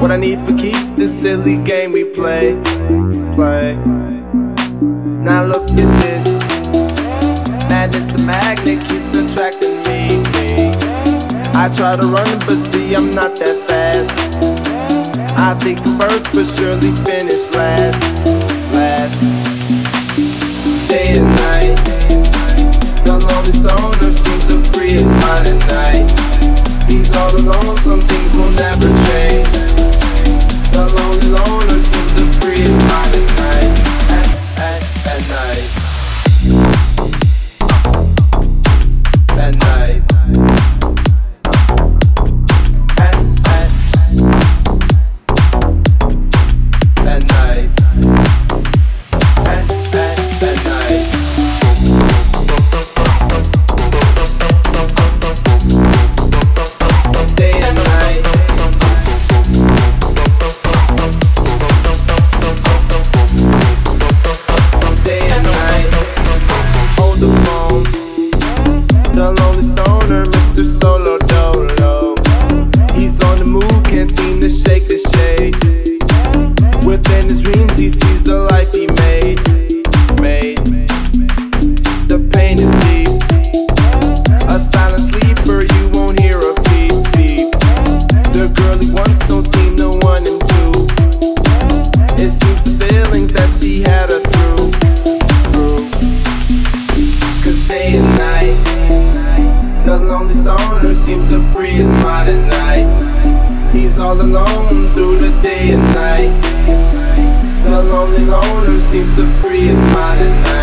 What I need for keeps this silly game we play, play. Now look at this. Madness, the magnet keeps attracting me. I try to run, but see, I'm not that fast. I think first, but surely finish last, last. Day and night. The lonely stoner seems to free his mind at night. He's all alone, some things will never change. to shake the shade. Within his dreams, he sees the life he made. Made. The pain is deep. A silent sleeper, you won't hear a peep peep. The girl he once don't seem no one in two. It seems the feelings that she had are through. Cause day and night, the lonely stoner seems to free his mind at night seems to free his mind at night.